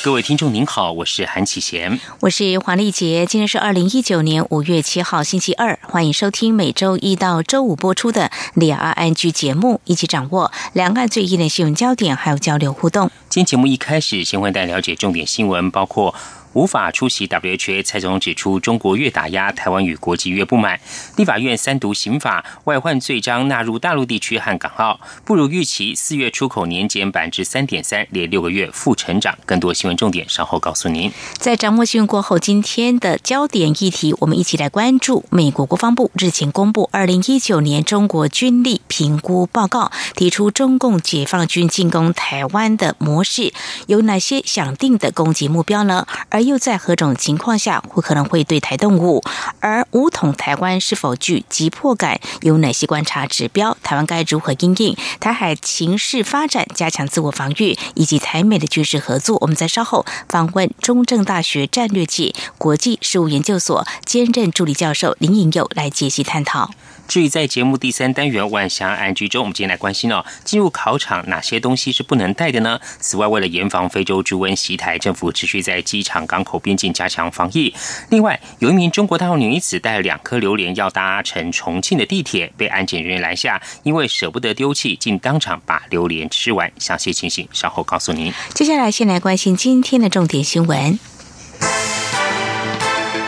各位听众您好，我是韩启贤，我是黄丽杰。今天是二零一九年五月七号星期二，欢迎收听每周一到周五播出的两岸 ING 节目，一起掌握两岸最热的新闻焦点，还有交流互动。今天节目一开始，先为大家了解重点新闻，包括。无法出席 WHA，蔡总统指出，中国越打压台湾与国际越不满。立法院三读刑法外患罪章纳入大陆地区和港澳，不如预期。四月出口年减百分之三点三，连六个月负成长。更多新闻重点稍后告诉您。在掌握新闻过后，今天的焦点议题，我们一起来关注美国国防部日前公布二零一九年中国军力评估报告，提出中共解放军进攻台湾的模式有哪些想定的攻击目标呢？而而又在何种情况下会可能会对台动武？而武统台湾是否具急迫感？有哪些观察指标？台湾该如何应应？台海情势发展，加强自我防御，以及台美的军事合作？我们在稍后访问中正大学战略界国际事务研究所兼任助理教授林颖佑来解析探讨。至于在节目第三单元万霞安居中，我们今天来关心哦，进入考场哪些东西是不能带的呢？此外，为了严防非洲猪瘟袭台，政府持续在机场、港口、边境加强防疫。另外，有一名中国大陆女子带了两颗榴莲要搭乘重庆的地铁，被安检人员拦下，因为舍不得丢弃，竟当场把榴莲吃完。详细情形稍后告诉您。接下来，先来关心今天的重点新闻，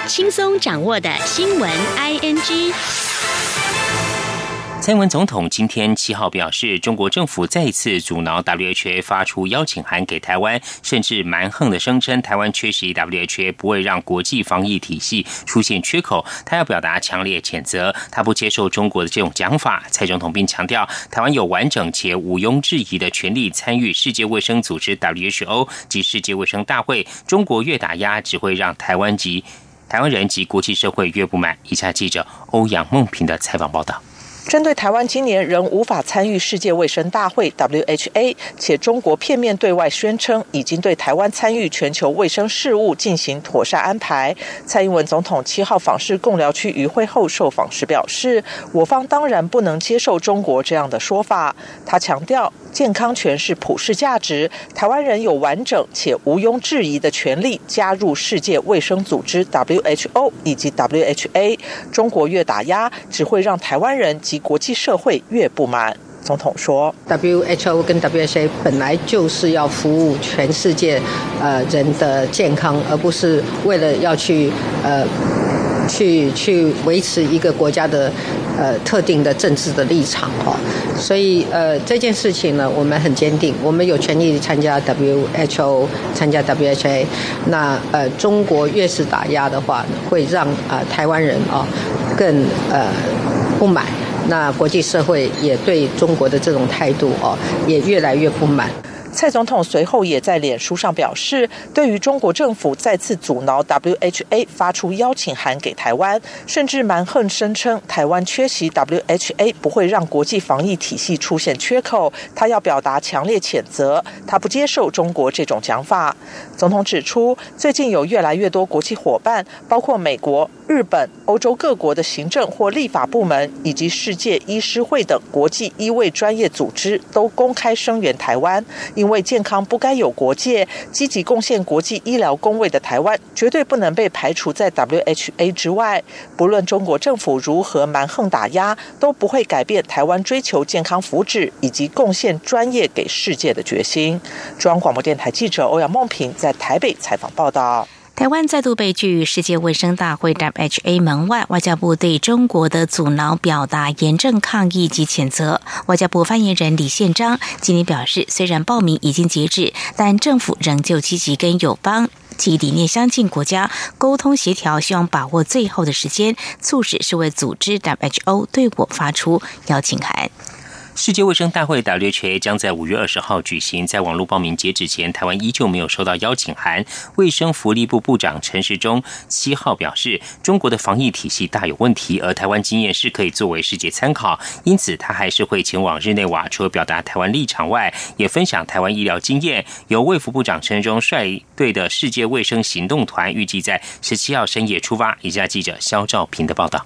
轻松掌握的新闻 I N G。蔡英文总统今天七号表示，中国政府再一次阻挠 WHA 发出邀请函给台湾，甚至蛮横的声称台湾缺席 WHA 不会让国际防疫体系出现缺口。他要表达强烈谴责，他不接受中国的这种讲法。蔡总统并强调，台湾有完整且毋庸置疑的权利参与世界卫生组织 WHO 及世界卫生大会。中国越打压，只会让台湾及台湾人及国际社会越不满。以下记者欧阳梦平的采访报道。针对台湾今年仍无法参与世界卫生大会 （WHA），且中国片面对外宣称已经对台湾参与全球卫生事务进行妥善安排，蔡英文总统七号访视共疗区与会后受访时表示：“我方当然不能接受中国这样的说法。”他强调。健康权是普世价值，台湾人有完整且毋庸置疑的权利加入世界卫生组织 WHO 以及 WHA。中国越打压，只会让台湾人及国际社会越不满。总统说：“WHO 跟 WHA 本来就是要服务全世界呃人的健康，而不是为了要去呃。”去去维持一个国家的呃特定的政治的立场哈，所以呃这件事情呢，我们很坚定，我们有权利参加 WHO，参加 WHA。那呃中国越是打压的话，会让啊台湾人啊更呃不满，那国际社会也对中国的这种态度哦也越来越不满。蔡总统随后也在脸书上表示，对于中国政府再次阻挠 WHA 发出邀请函给台湾，甚至蛮横声称台湾缺席 WHA 不会让国际防疫体系出现缺口，他要表达强烈谴责，他不接受中国这种讲法。总统指出，最近有越来越多国际伙伴，包括美国、日本、欧洲各国的行政或立法部门，以及世界医师会等国际医卫专业组织，都公开声援台湾。因为健康不该有国界，积极贡献国际医疗工位的台湾，绝对不能被排除在 WHA 之外。不论中国政府如何蛮横打压，都不会改变台湾追求健康福祉以及贡献专业给世界的决心。中央广播电台记者欧阳梦平在台北采访报道。台湾再度被拒世界卫生大会 （WHA） 门外，外交部对中国的阻挠表达严正抗议及谴责。外交部发言人李宪章今天表示，虽然报名已经截止，但政府仍旧积极跟友邦及理念相近国家沟通协调，希望把握最后的时间，促使世卫组织 （WHO） 对我发出邀请函。世界卫生大会 （WHO） 将在五月二十号举行，在网络报名截止前，台湾依旧没有收到邀请函。卫生福利部部长陈时中七号表示，中国的防疫体系大有问题，而台湾经验是可以作为世界参考，因此他还是会前往日内瓦，除了表达台湾立场外，也分享台湾医疗经验。由卫福部长陈时中率队的世界卫生行动团预计在十七号深夜出发。以下记者肖兆平的报道。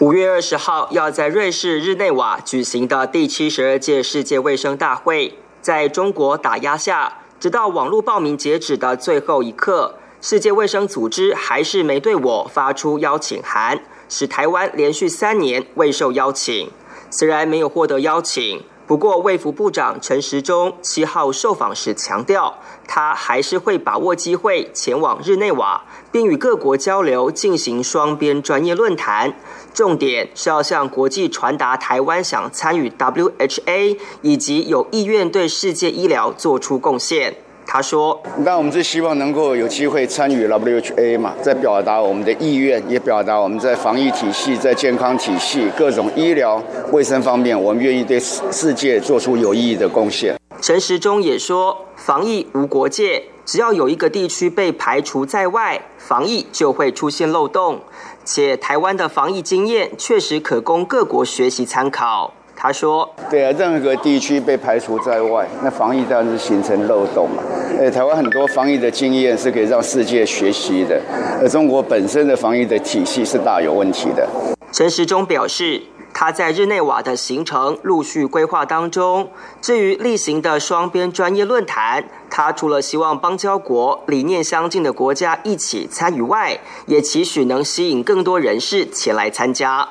五月二十号要在瑞士日内瓦举行的第七十二届世界卫生大会，在中国打压下，直到网络报名截止的最后一刻，世界卫生组织还是没对我发出邀请函，使台湾连续三年未受邀请。虽然没有获得邀请。不过，卫福部长陈时中七号受访时强调，他还是会把握机会前往日内瓦，并与各国交流，进行双边专业论坛。重点是要向国际传达台湾想参与 WHA，以及有意愿对世界医疗做出贡献。他说：“那我们是希望能够有机会参与 WHA 嘛，在表达我们的意愿，也表达我们在防疫体系、在健康体系、各种医疗卫生方面，我们愿意对世界做出有意义的贡献。”陈时中也说：“防疫无国界，只要有一个地区被排除在外，防疫就会出现漏洞，且台湾的防疫经验确实可供各国学习参考。”他说：“对啊，任何地区被排除在外，那防疫当然是形成漏洞嘛。呃，台湾很多防疫的经验是可以让世界学习的，而中国本身的防疫的体系是大有问题的。”陈时中表示，他在日内瓦的行程陆续规划当中。至于例行的双边专业论坛，他除了希望邦交国理念相近的国家一起参与外，也期许能吸引更多人士前来参加。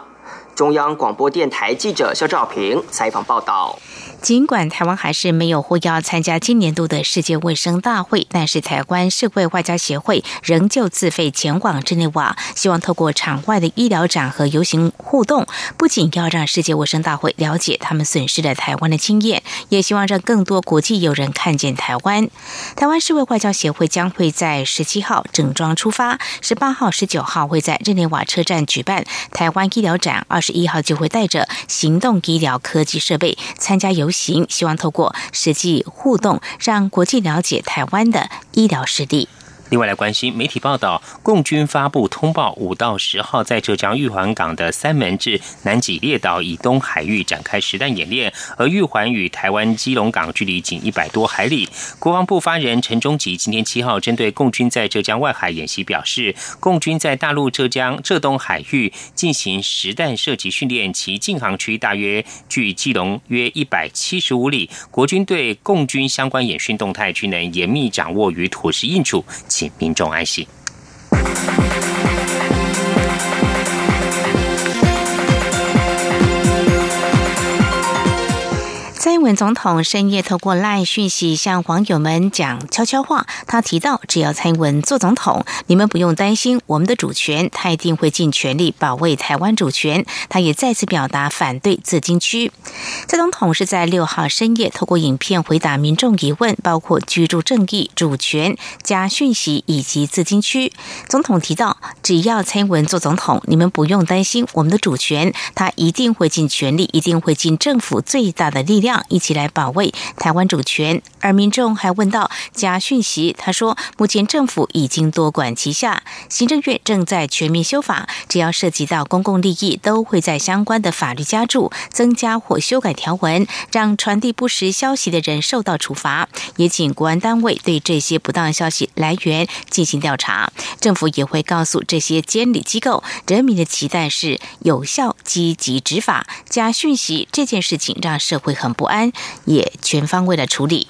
中央广播电台记者肖兆平采访报道。尽管台湾还是没有获邀参加今年度的世界卫生大会，但是台湾社会外交协会仍旧自费前往日内瓦，希望透过场外的医疗展和游行互动，不仅要让世界卫生大会了解他们损失的台湾的经验，也希望让更多国际友人看见台湾。台湾社会外交协会将会在十七号整装出发，十八号、十九号会在日内瓦车站举办台湾医疗展，二十一号就会带着行动医疗科技设备参加游。行，希望透过实际互动，让国际了解台湾的医疗实力。另外来关心媒体报道，共军发布通报，五到十号在浙江玉环港的三门至南几列岛以东海域展开实弹演练，而玉环与台湾基隆港距离仅一百多海里。国防部发言人陈忠吉今天七号针对共军在浙江外海演习表示，共军在大陆浙江浙东海域进行实弹射击训练，其近航区大约距基隆约一百七十五里。国军对共军相关演训动态均能严密掌握与妥实应处。请民众安息。蔡英文总统深夜透过赖讯息向网友们讲悄悄话。他提到，只要蔡英文做总统，你们不用担心我们的主权，他一定会尽全力保卫台湾主权。他也再次表达反对自金区。蔡总统是在六号深夜透过影片回答民众疑问，包括居住正义、主权、加讯息以及自金区。总统提到，只要蔡英文做总统，你们不用担心我们的主权，他一定会尽全力，一定会尽政府最大的力量。一起来保卫台湾主权。而民众还问到假讯息，他说：“目前政府已经多管齐下，行政院正在全面修法，只要涉及到公共利益，都会在相关的法律加注、增加或修改条文，让传递不实消息的人受到处罚。也请国安单位对这些不当消息来源进行调查。政府也会告诉这些监理机构，人民的期待是有效、积极执法。假讯息这件事情让社会很不安，也全方位的处理。”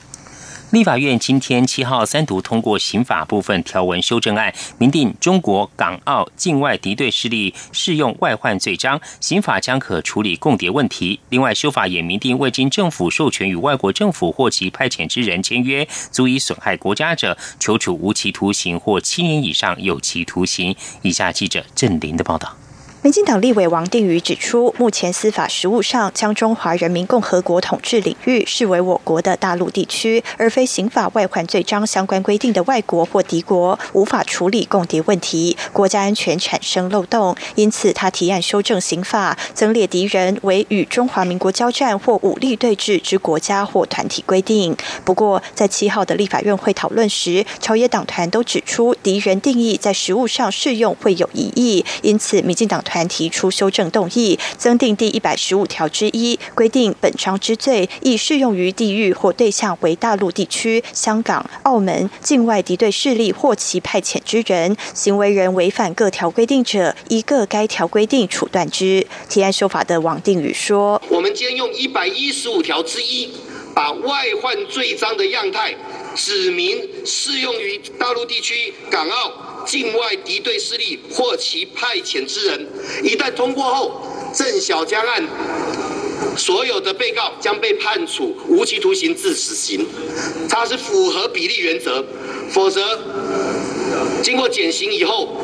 立法院今天七号三读通过刑法部分条文修正案，明定中国、港澳境外敌对势力适用外患罪章，刑法将可处理共谍问题。另外，修法也明定未经政府授权与外国政府或其派遣之人签约，足以损害国家者，求处无期徒刑或七年以上有期徒刑。以下记者郑林的报道。民进党立委王定宇指出，目前司法实务上将中华人民共和国统治领域视为我国的大陆地区，而非刑法外患罪章相关规定的外国或敌国，无法处理共谍问题，国家安全产生漏洞。因此，他提案修正刑法，增列敌人为与中华民国交战或武力对峙之国家或团体规定。不过，在七号的立法院会讨论时，朝野党团都指出，敌人定义在实务上适用会有疑义，因此，民进党。团提出修正动议，增订第一百十五条之一，规定本章之罪亦适用于地域或对象为大陆地区、香港、澳门境外敌对势力或其派遣之人，行为人违反各条规定者，依各该条规定处断之。提案修法的王定宇说：“我们今天用一百一十五条之一，把外患罪章的样态指明适用于大陆地区、港澳。”境外敌对势力或其派遣之人，一旦通过后，郑晓江案所有的被告将被判处无期徒刑至死刑，它是符合比例原则，否则经过减刑以后。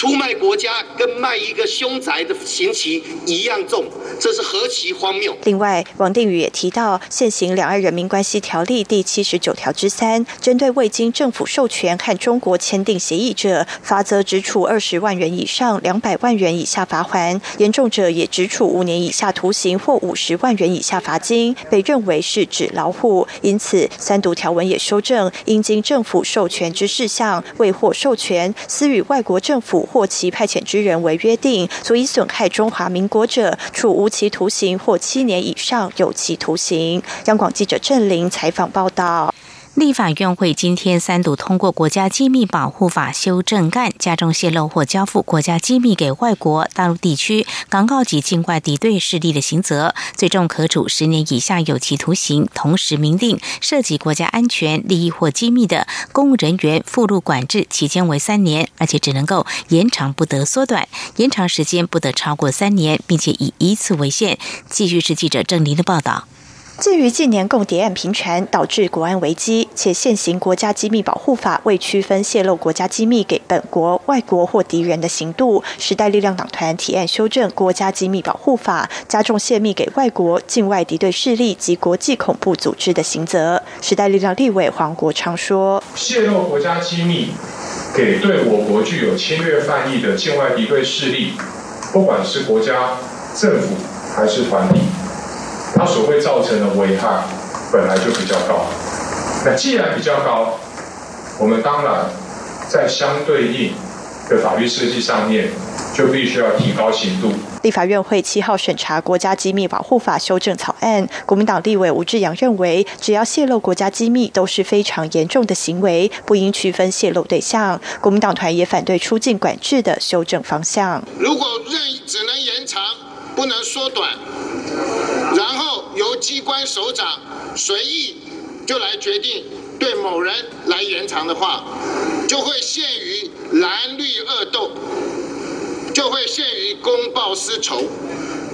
出卖国家跟卖一个凶宅的刑期一样重，这是何其荒谬！另外，王定宇也提到，现行《两岸人民关系条例》第七十九条之三，针对未经政府授权和中国签订协议者，罚则只处二十万元以上两百万元以下罚款，严重者也只处五年以下徒刑或五十万元以下罚金，被认为是纸老虎。因此，三读条文也修正，应经政府授权之事项未获授权，私与外国政府。或其派遣之人为约定，足以损害中华民国者，处无期徒刑或七年以上有期徒刑。央广记者郑玲采访报道。立法院会今天三读通过《国家机密保护法》修正案，加重泄露或交付国家机密给外国、大陆地区、港澳及境外敌对势力的刑责，最重可处十年以下有期徒刑。同时明定，涉及国家安全利益或机密的公务人员附录管制期间为三年，而且只能够延长，不得缩短；延长时间不得超过三年，并且以一次为限。继续是记者郑林的报道。鉴于近年共谍案频传，导致国安危机，且现行国家机密保护法未区分泄露国家机密给本国、外国或敌人的刑度，时代力量党团提案修正国家机密保护法，加重泄密给外国、境外敌对势力及国际恐怖组织的刑责。时代力量立委黄国昌说：“泄露国家机密给对我国具有侵略犯意的境外敌对势力，不管是国家、政府还是团体。”它所会造成的危害本来就比较高，那既然比较高，我们当然在相对应的法律设计上面就必须要提高刑度。立法院会七号审查《国家机密保护法》修正草案，国民党立委吴志阳认为，只要泄露国家机密都是非常严重的行为，不应区分泄露对象。国民党团也反对出境管制的修正方向。如果任只能延长。不能缩短，然后由机关首长随意就来决定对某人来延长的话，就会陷于蓝绿恶斗，就会陷于公报私仇。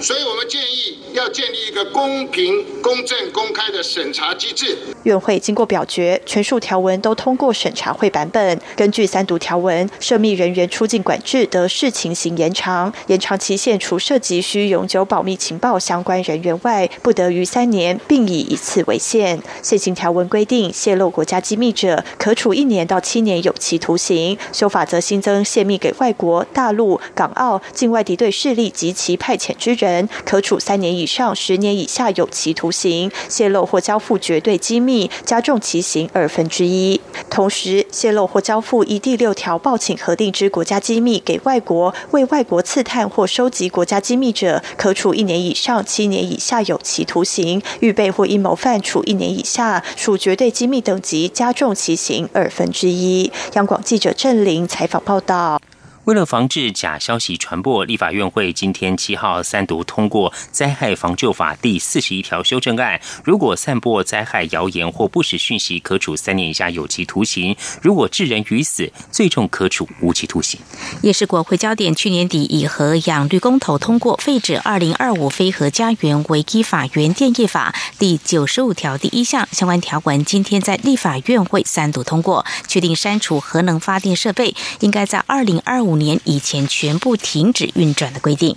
所以我们建议要建立一个公平、公正、公开的审查机制。院会经过表决，全数条文都通过审查会版本。根据三读条文，涉密人员出境管制得视情形延长，延长期限除涉及需永久保密情报相关人员外，不得逾三年，并以一次为限。现行条文规定，泄露国家机密者，可处一年到七年有期徒刑。修法则新增泄密给外国、大陆、港澳境外敌对势力及其派遣之人。人可处三年以上十年以下有期徒刑，泄露或交付绝对机密，加重其刑二分之一。同时，泄露或交付依第六条报请核定之国家机密给外国，为外国刺探或收集国家机密者，可处一年以上七年以下有期徒刑；预备或阴谋犯，处一年以下，属绝对机密等级，加重其刑二分之一。央广记者郑玲采访报道。为了防治假消息传播，立法院会今天七号三读通过《灾害防救法》第四十一条修正案。如果散播灾害谣言或不实讯息，可处三年以下有期徒刑；如果致人于死，最重可处无期徒刑。也是国会焦点，去年底以核养绿公投通过废止《二零二五非核家园危机法源电业法》第九十五条第一项相关条文，今天在立法院会三读通过，确定删除核能发电设备应该在二零二五。年以前全部停止运转的规定。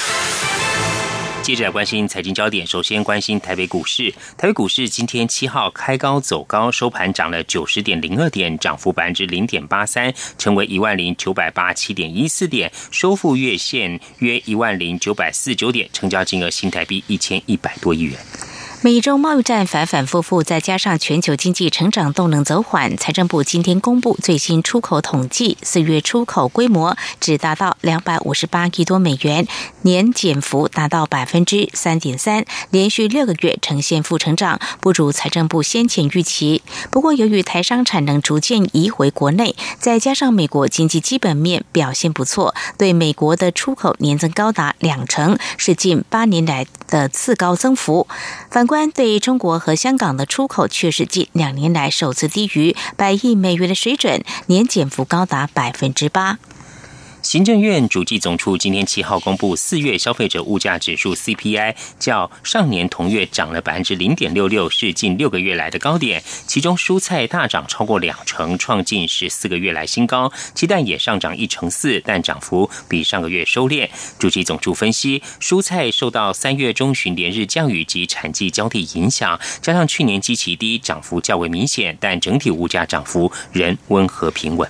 接着来关心财经焦点，首先关心台北股市。台北股市今天七号开高走高，收盘涨了九十点零二点，涨幅百分之零点八三，成为一万零九百八七点一四点，收复月线约一万零九百四九点，成交金额新台币一千一百多亿元。美中贸易战反反复复，再加上全球经济成长动能走缓，财政部今天公布最新出口统计，四月出口规模只达到两百五十八亿多美元，年减幅达到百分之三点三，连续六个月呈现负成长，不如财政部先前预期。不过，由于台商产能逐渐移回国内，再加上美国经济基本面表现不错，对美国的出口年增高达两成，是近八年来的次高增幅。反观对中国和香港的出口却是近两年来首次低于百亿美元的水准，年减幅高达百分之八。行政院主计总处今天七号公布四月消费者物价指数 CPI，较上年同月涨了百分之零点六六，是近六个月来的高点。其中蔬菜大涨超过两成，创近十四个月来新高。鸡蛋也上涨一成四，但涨幅比上个月收敛。主计总处分析，蔬菜受到三月中旬连日降雨及产季交替影响，加上去年基期低，涨幅较为明显，但整体物价涨幅仍温和平稳。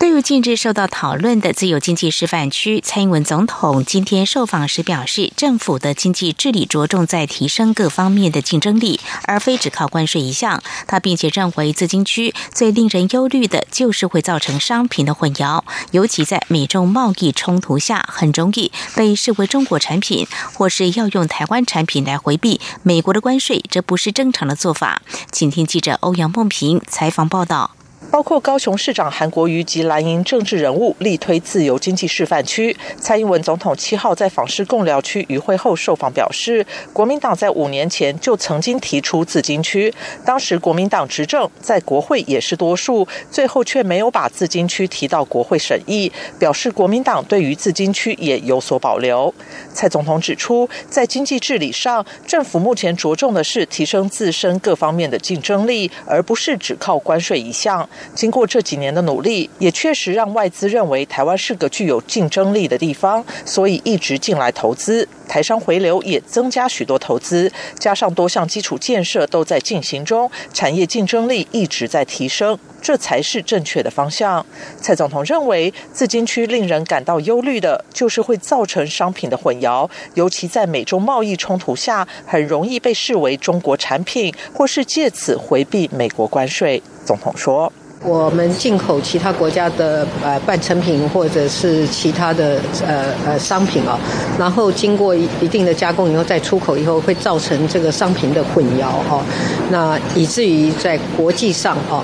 对于近日受到讨论的自由经济示范区，蔡英文总统今天受访时表示，政府的经济治理着重在提升各方面的竞争力，而非只靠关税一项。他并且认为，自经区最令人忧虑的就是会造成商品的混淆，尤其在美中贸易冲突下，很容易被视为中国产品，或是要用台湾产品来回避美国的关税，这不是正常的做法。请听记者欧阳梦平采访报道。包括高雄市长韩国瑜及蓝营政治人物力推自由经济示范区。蔡英文总统七号在访视贡寮区与会后受访表示，国民党在五年前就曾经提出自金区，当时国民党执政，在国会也是多数，最后却没有把自金区提到国会审议，表示国民党对于自金区也有所保留。蔡总统指出，在经济治理上，政府目前着重的是提升自身各方面的竞争力，而不是只靠关税一项。经过这几年的努力，也确实让外资认为台湾是个具有竞争力的地方，所以一直进来投资。台商回流也增加许多投资，加上多项基础建设都在进行中，产业竞争力一直在提升，这才是正确的方向。蔡总统认为，自金区令人感到忧虑的就是会造成商品的混淆，尤其在美中贸易冲突下，很容易被视为中国产品，或是借此回避美国关税。总统说。我们进口其他国家的呃半成品或者是其他的呃呃商品啊，然后经过一定的加工以后再出口以后，会造成这个商品的混淆哈，那以至于在国际上啊，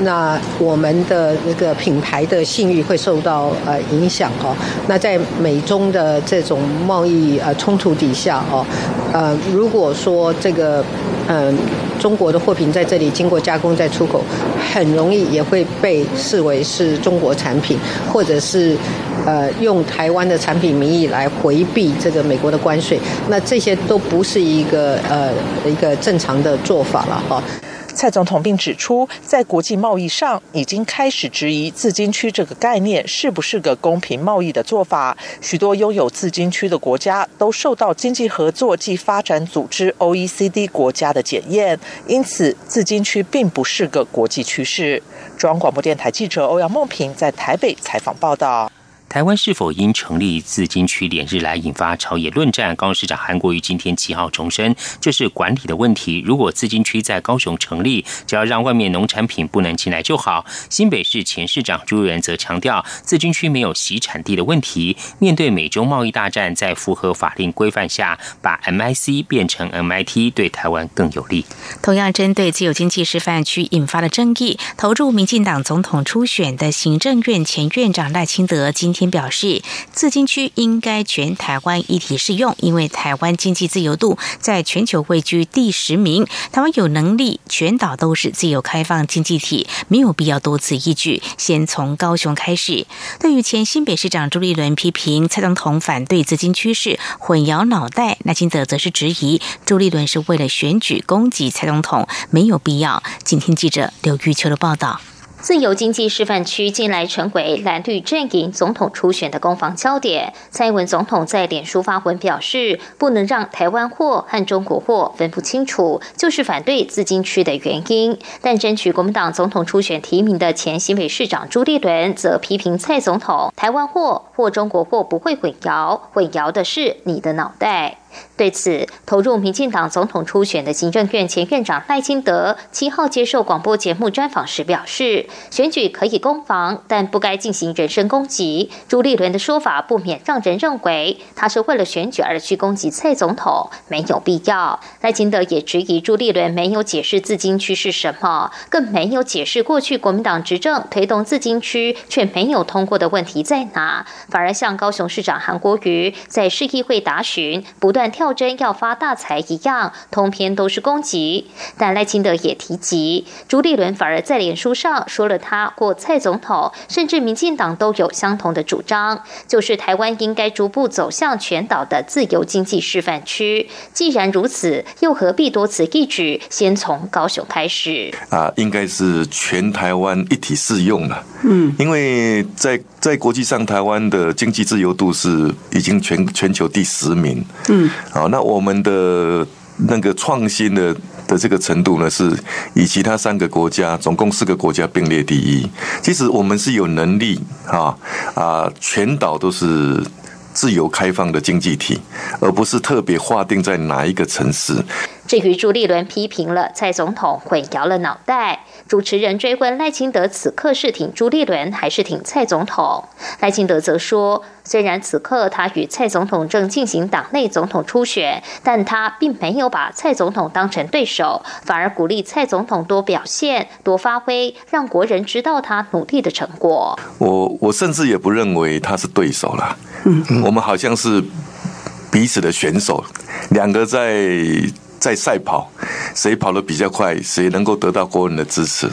那我们的那个品牌的信誉会受到呃影响哈。那在美中的这种贸易呃冲突底下哦，呃如果说这个嗯。中国的货品在这里经过加工再出口，很容易也会被视为是中国产品，或者是呃用台湾的产品名义来回避这个美国的关税。那这些都不是一个呃一个正常的做法了哈。蔡总统并指出，在国际贸易上已经开始质疑自金区这个概念是不是个公平贸易的做法。许多拥有自金区的国家都受到经济合作暨发展组织 （OECD） 国家的检验，因此自金区并不是个国际趋势。中央广播电台记者欧阳梦平在台北采访报道。台湾是否应成立自金区，连日来引发朝野论战。高雄市长韩国瑜今天七号重申，这是管理的问题。如果自金区在高雄成立，只要让外面农产品不能进来就好。新北市前市长朱元则强调，自金区没有洗产地的问题。面对美中贸易大战，在符合法令规范下，把 MIC 变成 MIT，对台湾更有利。同样针对自由经济示范区引发的争议，投入民进党总统初选的行政院前院长赖清德今。天表示，自经区应该全台湾一体适用，因为台湾经济自由度在全球位居第十名，台湾有能力全岛都是自由开放经济体，没有必要多此一举。先从高雄开始。对于前新北市长朱立伦批评蔡总统反对自经趋势混淆脑袋，赖清德则是质疑朱立伦是为了选举攻击蔡总统，没有必要。今天记者刘玉秋的报道。自由经济示范区近来成为蓝绿阵营总统初选的攻防焦点。蔡英文总统在脸书发文表示，不能让台湾货和中国货分不清楚，就是反对自金区的原因。但争取国民党总统初选提名的前新北市长朱立伦则批评蔡总统，台湾货或中国货不会混淆，混淆的是你的脑袋。对此，投入民进党总统初选的行政院前院长赖清德七号接受广播节目专访时表示，选举可以攻防，但不该进行人身攻击。朱立伦的说法不免让人认为他是为了选举而去攻击蔡总统，没有必要。赖清德也质疑朱立伦没有解释自金区是什么，更没有解释过去国民党执政推动自金区却没有通过的问题在哪，反而像高雄市长韩国瑜在市议会答询不断。跳针要发大财一样，通篇都是攻击。但赖清德也提及，朱立伦反而在脸书上说了他或蔡总统，甚至民进党都有相同的主张，就是台湾应该逐步走向全岛的自由经济示范区。既然如此，又何必多此一举？先从高雄开始啊，应该是全台湾一体适用了。嗯，因为在在国际上，台湾的经济自由度是已经全全球第十名。嗯。好，那我们的那个创新的的这个程度呢，是以其他三个国家，总共四个国家并列第一。其实我们是有能力啊啊，全岛都是自由开放的经济体，而不是特别划定在哪一个城市。至于朱立伦批评了蔡总统混淆了脑袋，主持人追问赖清德此刻是挺朱立伦还是挺蔡总统，赖清德则说，虽然此刻他与蔡总统正进行党内总统初选，但他并没有把蔡总统当成对手，反而鼓励蔡总统多表现、多发挥，让国人知道他努力的成果。我我甚至也不认为他是对手了，嗯，我们好像是彼此的选手，两个在。在赛跑，谁跑得比较快，谁能够得到国人的支持。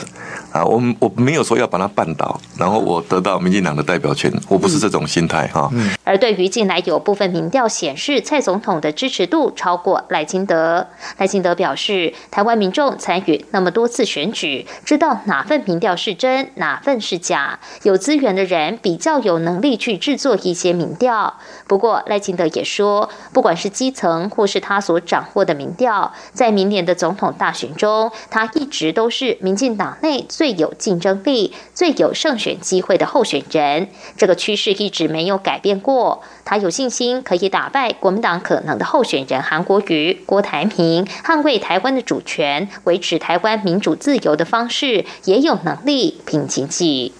啊，我我没有说要把他绊倒，然后我得到民进党的代表权，我不是这种心态哈。而对于近来有部分民调显示蔡总统的支持度超过赖清德，赖清德表示，台湾民众参与那么多次选举，知道哪份民调是真，哪份是假。有资源的人比较有能力去制作一些民调。不过赖清德也说，不管是基层或是他所掌握的民调，在明年的总统大选中，他一直都是民进党内最。有竞争力、最有胜选机会的候选人，这个趋势一直没有改变过。他有信心可以打败国民党可能的候选人韩国瑜、郭台铭，捍卫台湾的主权，维持台湾民主自由的方式，也有能力平经济。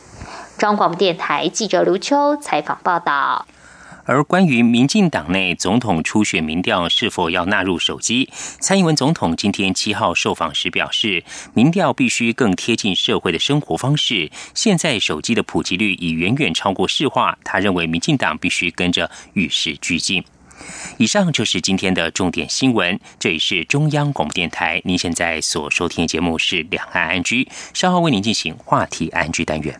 中广电台记者卢秋采访报道。而关于民进党内总统初选民调是否要纳入手机，蔡英文总统今天七号受访时表示，民调必须更贴近社会的生活方式。现在手机的普及率已远远超过市话，他认为民进党必须跟着与时俱进。以上就是今天的重点新闻。这里是中央广播电台，您现在所收听的节目是《两岸安居》，稍后为您进行话题安居单元。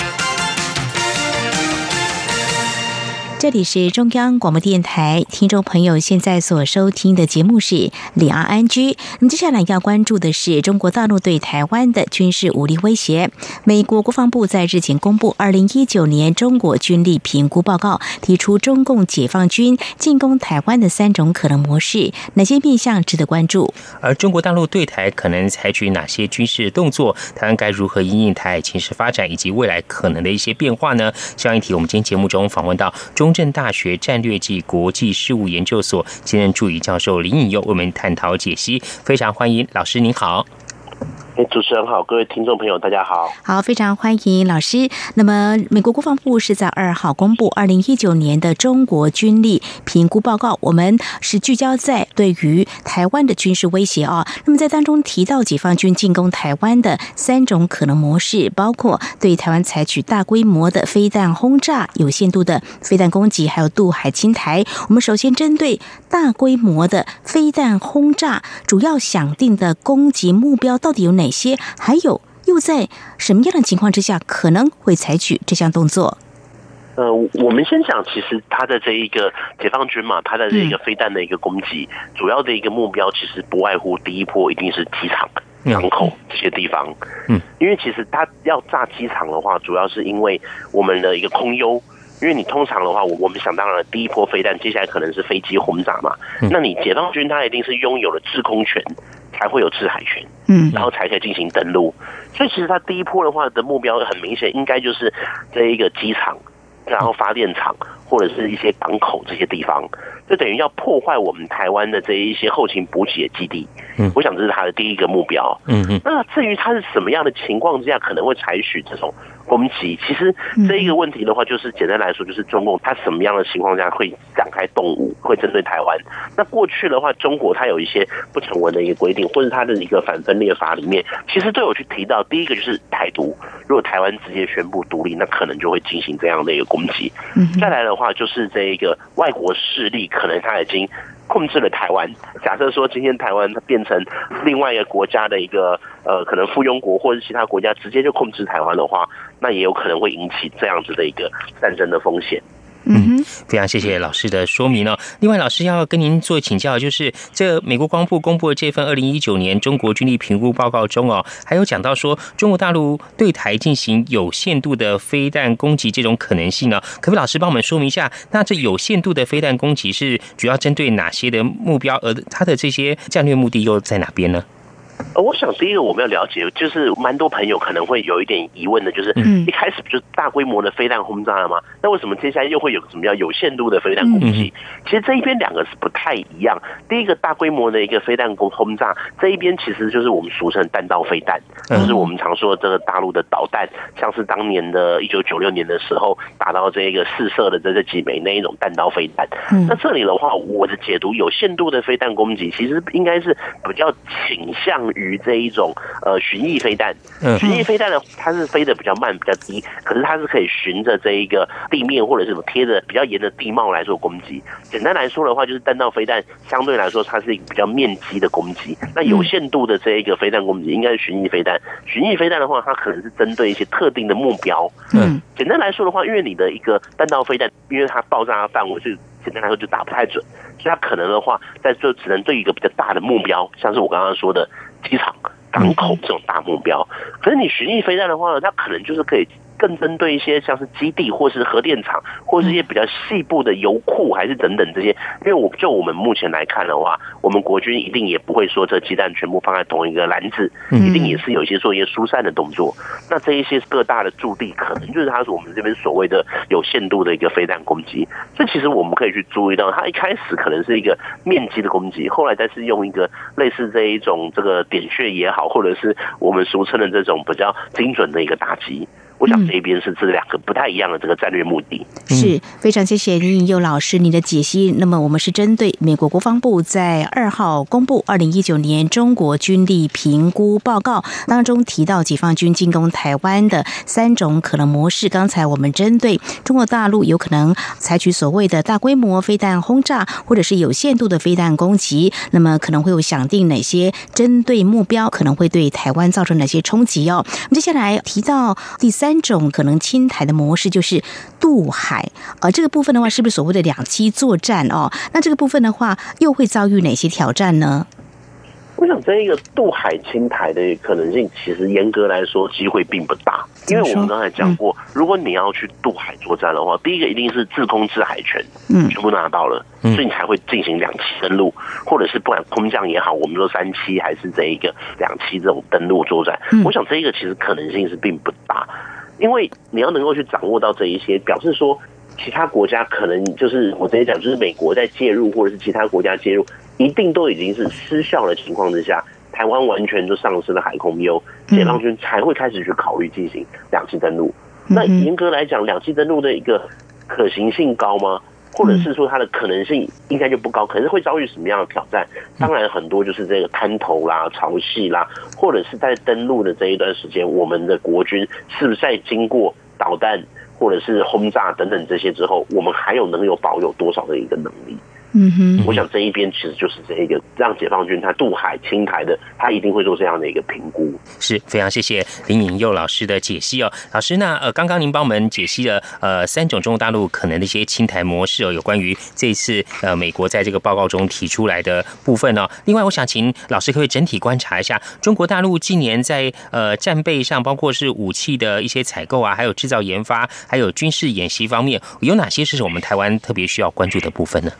这里是中央广播电台，听众朋友现在所收听的节目是《两岸安居》。那接下来要关注的是中国大陆对台湾的军事武力威胁。美国国防部在日前公布二零一九年中国军力评估报告，提出中共解放军进攻台湾的三种可能模式，哪些面向值得关注？而中国大陆对台可能采取哪些军事动作？台湾该如何应应台海情势发展以及未来可能的一些变化呢？上一题，我们今天节目中访问到中。中正大学战略暨国际事务研究所兼任助理教授林颖佑为我们探讨解析，非常欢迎老师，您好。哎，主持人好，各位听众朋友，大家好。好，非常欢迎老师。那么，美国国防部是在二号公布二零一九年的中国军力评估报告，我们是聚焦在对于台湾的军事威胁啊。那么，在当中提到解放军进攻台湾的三种可能模式，包括对台湾采取大规模的飞弹轰炸、有限度的飞弹攻击，还有渡海侵台。我们首先针对大规模的飞弹轰炸，主要想定的攻击目标到底有哪？哪些？还有又在什么样的情况之下可能会采取这项动作？呃，我们先讲，其实他的这一个解放军嘛，他的这个飞弹的一个攻击，主要的一个目标其实不外乎第一波一定是机场、港口这些地方。嗯，因为其实他要炸机场的话，主要是因为我们的一个空优，因为你通常的话，我我们想当然，第一波飞弹接下来可能是飞机轰炸嘛，那你解放军他一定是拥有了制空权。才会有制海权，嗯，然后才可以进行登陆。所以其实它第一波的话的目标很明显，应该就是这一个机场，然后发电厂或者是一些港口这些地方，就等于要破坏我们台湾的这一些后勤补给的基地。嗯，我想这是它的第一个目标。嗯嗯，那至于它是什么样的情况之下可能会采取这种？攻击其实这一个问题的话，就是简单来说，就是中共它什么样的情况下会展开动武，会针对台湾。那过去的话，中国它有一些不成文的一个规定，或者它的一个反分裂法里面，其实都有去提到。第一个就是台独，如果台湾直接宣布独立，那可能就会进行这样的一个攻击。再来的话，就是这一个外国势力，可能他已经。控制了台湾。假设说今天台湾它变成另外一个国家的一个呃，可能附庸国或者其他国家直接就控制台湾的话，那也有可能会引起这样子的一个战争的风险。嗯，非常谢谢老师的说明哦。另外，老师要跟您做请教，就是这美国光部公布的这份二零一九年中国军力评估报告中哦，还有讲到说中国大陆对台进行有限度的飞弹攻击这种可能性呢？可不可以老师帮我们说明一下？那这有限度的飞弹攻击是主要针对哪些的目标？而它的这些战略目的又在哪边呢？呃，我想第一个我们要了解，就是蛮多朋友可能会有一点疑问的，就是一开始不就大规模的飞弹轰炸了吗？那为什么接下来又会有什么叫有限度的飞弹攻击？其实这一边两个是不太一样。第一个大规模的一个飞弹攻轰炸，这一边其实就是我们俗称弹道飞弹，就是我们常说这个大陆的导弹，像是当年的一九九六年的时候打到这个试射的这这几枚那一种弹道飞弹。那这里的话，我的解读有限度的飞弹攻击，其实应该是比较倾向于。于这一种呃巡弋飞弹，巡弋飞弹呢，它是飞得比较慢、比较低，可是它是可以循着这一个地面或者是什么贴着比较严的地貌来做攻击。简单来说的话，就是弹道飞弹相对来说它是一个比较面积的攻击。那有限度的这一个飞弹攻击应该是巡弋飞弹。巡弋飞弹的话，它可能是针对一些特定的目标。嗯，简单来说的话，因为你的一个弹道飞弹，因为它爆炸的范围是简单来说就打不太准，所以它可能的话，在就只能对一个比较大的目标，像是我刚刚说的。机场、港口这种大目标，可是你巡弋飞弹的话呢，它可能就是可以。更针对一些像是基地或是核电厂，或是一些比较细部的油库，还是等等这些。因为我就我们目前来看的话，我们国军一定也不会说这鸡蛋全部放在同一个篮子，一定也是有一些做一些疏散的动作。那这一些各大的驻地，可能就是它是我们这边所谓的有限度的一个飞弹攻击。这其实我们可以去注意到，它一开始可能是一个面积的攻击，后来再是用一个类似这一种这个点穴也好，或者是我们俗称的这种比较精准的一个打击。我想这边是这两个不太一样的这个战略目的，是非常谢谢林颖佑老师你的解析。那么我们是针对美国国防部在二号公布二零一九年中国军力评估报告当中提到解放军进攻台湾的三种可能模式。刚才我们针对中国大陆有可能采取所谓的大规模飞弹轰炸，或者是有限度的飞弹攻击，那么可能会有想定哪些针对目标可能会对台湾造成哪些冲击哦。接下来提到第三。三种可能侵台的模式就是渡海，而这个部分的话，是不是所谓的两栖作战？哦？那这个部分的话，又会遭遇哪些挑战呢？我想这一个渡海侵台的可能性，其实严格来说机会并不大，因为我们刚才讲过，如果你要去渡海作战的话，第一个一定是自空制海权，嗯，全部拿到了，所以你才会进行两栖登陆，或者是不管空降也好，我们说三栖还是这一个两栖这种登陆作战，我想这一个其实可能性是并不大。因为你要能够去掌握到这一些，表示说其他国家可能就是我直接讲，就是美国在介入，或者是其他国家介入，一定都已经是失效的情况之下，台湾完全就丧失了海空优，解放军才会开始去考虑进行两栖登陆。那严格来讲，两栖登陆的一个可行性高吗？或者是说它的可能性应该就不高，可是会遭遇什么样的挑战？当然很多就是这个滩头啦、潮汐啦，或者是在登陆的这一段时间，我们的国军是不是在经过导弹或者是轰炸等等这些之后，我们还有能有保有多少的一个能力？嗯哼，我想这一边其实就是这一个让解放军他渡海清台的，他一定会做这样的一个评估。是非常谢谢林颖佑老师的解析哦，老师，那呃，刚刚您帮我们解析了呃三种中国大陆可能的一些清台模式哦，有关于这次呃美国在这个报告中提出来的部分哦。另外，我想请老师可以整体观察一下中国大陆近年在呃战备上，包括是武器的一些采购啊，还有制造研发，还有军事演习方面，有哪些是我们台湾特别需要关注的部分呢？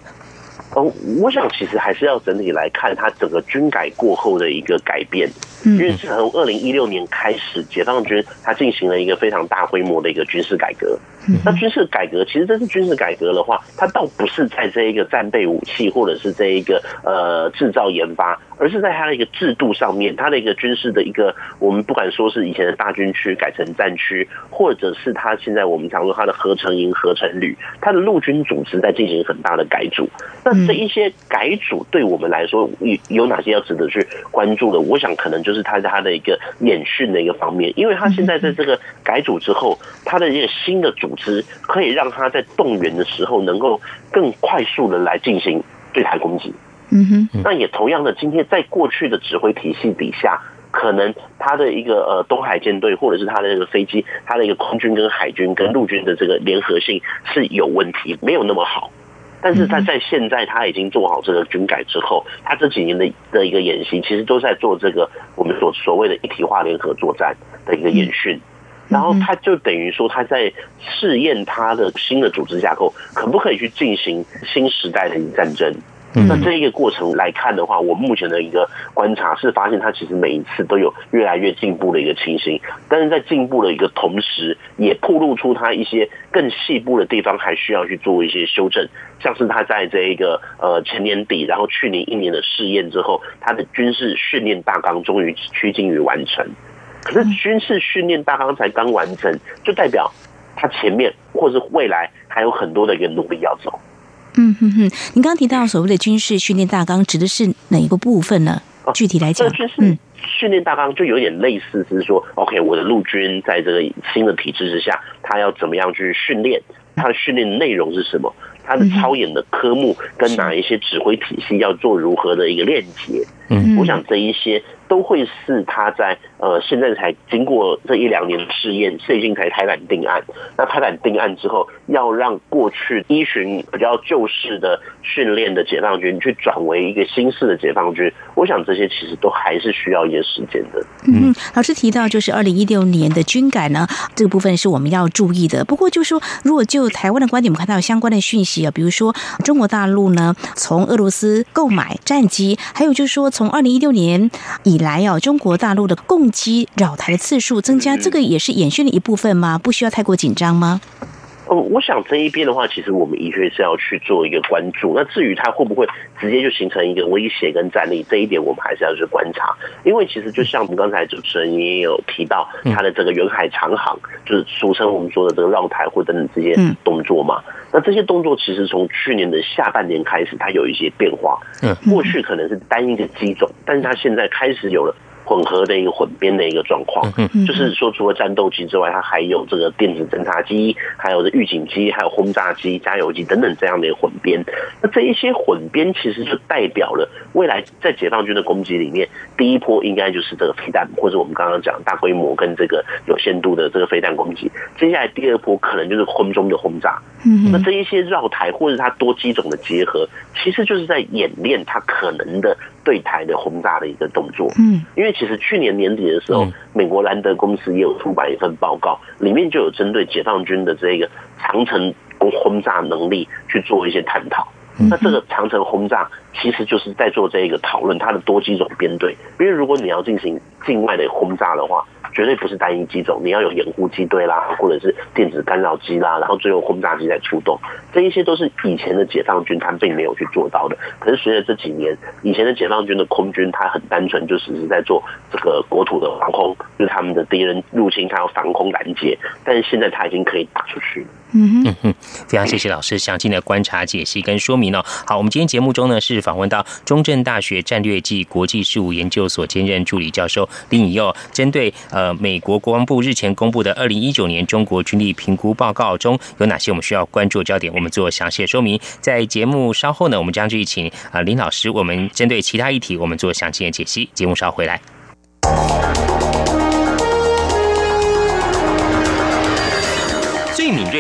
哦，我想其实还是要整体来看它整个军改过后的一个改变，因为是从二零一六年开始，解放军它进行了一个非常大规模的一个军事改革。那军事改革其实这是军事改革的话，它倒不是在这一个战备武器或者是这一个呃制造研发，而是在它的一个制度上面，它的一个军事的一个我们不管说是以前的大军区改成战区，或者是它现在我们常说它的合成营、合成旅，它的陆军组织在进行很大的改组。那这一些改组对我们来说有有哪些要值得去关注的？我想可能就是它它的一个演训的一个方面，因为他现在在这个改组之后，他的一个新的组。织可以让他在动员的时候能够更快速的来进行对台攻击。嗯哼，那也同样的，今天在过去的指挥体系底下，可能他的一个呃东海舰队或者是他的这个飞机，他的一个空军跟海军跟陆军的这个联合性是有问题，没有那么好。但是他在现在他已经做好这个军改之后，他这几年的的一个演习，其实都在做这个我们所所谓的一体化联合作战的一个演训。然后他就等于说他在试验他的新的组织架构，可不可以去进行新时代的战争？那这一个过程来看的话，我目前的一个观察是发现，它其实每一次都有越来越进步的一个情形。但是在进步的一个同时，也透露出它一些更细部的地方，还需要去做一些修正。像是它在这一个呃前年底，然后去年一年的试验之后，它的军事训练大纲终于趋近于完成。可是军事训练大纲才刚完成，就代表它前面或是未来还有很多的一个努力要走。嗯哼哼，您刚刚提到所谓的军事训练大纲，指的是哪一个部分呢？具体来讲，军事训练大纲就有点类似，是说，OK，我的陆军在这个新的体制之下，他要怎么样去训练？他的训练内容是什么？他的操演的科目跟哪一些指挥体系要做如何的一个链接？嗯，我想这一些。都会是他在呃现在才经过这一两年的试验，最近才拍板定案。那拍板定案之后，要让过去依循比较旧式的训练的解放军去转为一个新式的解放军，我想这些其实都还是需要一些时间的。嗯，老师提到就是二零一六年的军改呢，这个部分是我们要注意的。不过就说如果就台湾的观点，我们看到相关的讯息啊，比如说中国大陆呢从俄罗斯购买战机，还有就是说从二零一六年以来哦，中国大陆的共攻击扰台的次数增加，这个也是演训的一部分吗？不需要太过紧张吗？哦，我想这一边的话，其实我们的确是要去做一个关注。那至于它会不会直接就形成一个威胁跟战力，这一点我们还是要去观察。因为其实就像我们刚才主持人也有提到，它的这个远海长航，就是俗称我们说的这个绕台或等等这些动作嘛。那这些动作其实从去年的下半年开始，它有一些变化。嗯，过去可能是单一的机种，但是它现在开始有了。混合的一个混编的一个状况，就是说，除了战斗机之外，它还有这个电子侦察机，还有这预警机，还有轰炸机、加油机等等这样的一个混编。那这一些混编其实就代表了未来在解放军的攻击里面，第一波应该就是这个飞弹，或者我们刚刚讲大规模跟这个有限度的这个飞弹攻击。接下来第二波可能就是空中的轰炸。那这一些绕台或者它多机种的结合，其实就是在演练它可能的。对台的轰炸的一个动作，嗯，因为其实去年年底的时候，美国兰德公司也有出版一份报告，里面就有针对解放军的这个长城轰炸能力去做一些探讨。那这个长城轰炸其实就是在做这一个讨论，它的多机种编队，因为如果你要进行境外的轰炸的话。绝对不是单一机种，你要有掩护机队啦，或者是电子干扰机啦，然后最后轰炸机再出动，这一些都是以前的解放军他并没有去做到的。可是随着这几年，以前的解放军的空军，他很单纯，就只是在做这个国土的防空，就是他们的敌人入侵，他要防空拦截。但是现在他已经可以打出去了。嗯哼，非常谢谢老师详尽的观察、解析跟说明哦。好，我们今天节目中呢是访问到中正大学战略暨国际事务研究所兼任助理教授林以佑，针对呃。美国国防部日前公布的二零一九年中国军力评估报告中有哪些我们需要关注的焦点？我们做详细的说明。在节目稍后呢，我们将去请啊林老师，我们针对其他议题，我们做详细的解析。节目稍后回来。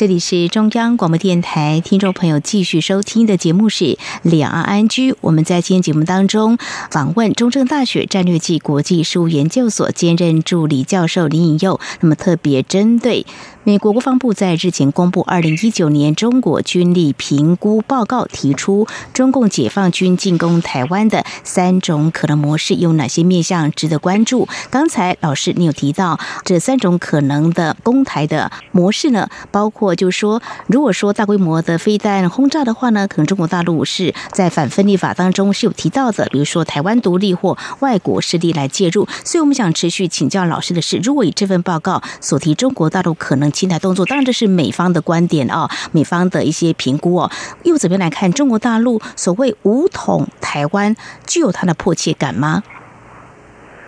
这里是中央广播电台，听众朋友继续收听的节目是《两岸安居》。我们在今天节目当中访问中正大学战略暨国际事务研究所兼任助理教授林颖佑，那么特别针对。美国国防部在日前公布二零一九年中国军力评估报告，提出中共解放军进攻台湾的三种可能模式，有哪些面向值得关注？刚才老师你有提到这三种可能的攻台的模式呢？包括就是说，如果说大规模的飞弹轰炸的话呢，可能中国大陆是在反分立法当中是有提到的，比如说台湾独立或外国势力来介入。所以我们想持续请教老师的是，如果以这份报告所提，中国大陆可能侵台动作，当然这是美方的观点啊，美方的一些评估哦。又怎么样来看中国大陆所谓武统台湾，具有它的迫切感吗？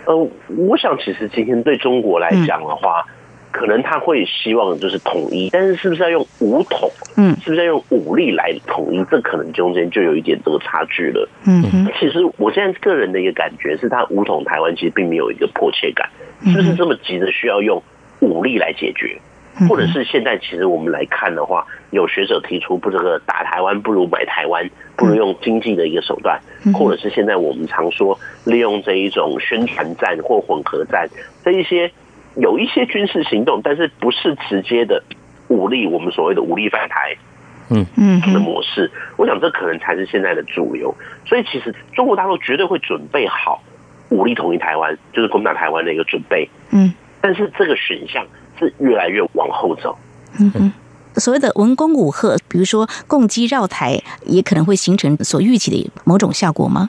呃，我想其实今天对中国来讲的话，可能他会希望就是统一，但是是不是要用武统？嗯，是不是要用武力来统一？这可能中间就有一点这个差距了。嗯，其实我现在个人的一个感觉是，他武统台湾其实并没有一个迫切感，是不是这么急着需要用武力来解决？或者是现在，其实我们来看的话，有学者提出，不这个打台湾不如买台湾，不如用经济的一个手段，或者是现在我们常说利用这一种宣传战或混合战这一些有一些军事行动，但是不是直接的武力，我们所谓的武力反台，嗯嗯的模式，我想这可能才是现在的主流。所以其实中国大陆绝对会准备好武力统一台湾，就是攻打台湾的一个准备。嗯，但是这个选项。是越来越往后走。嗯哼，所谓的文攻武赫，比如说攻击绕台，也可能会形成所预期的某种效果吗？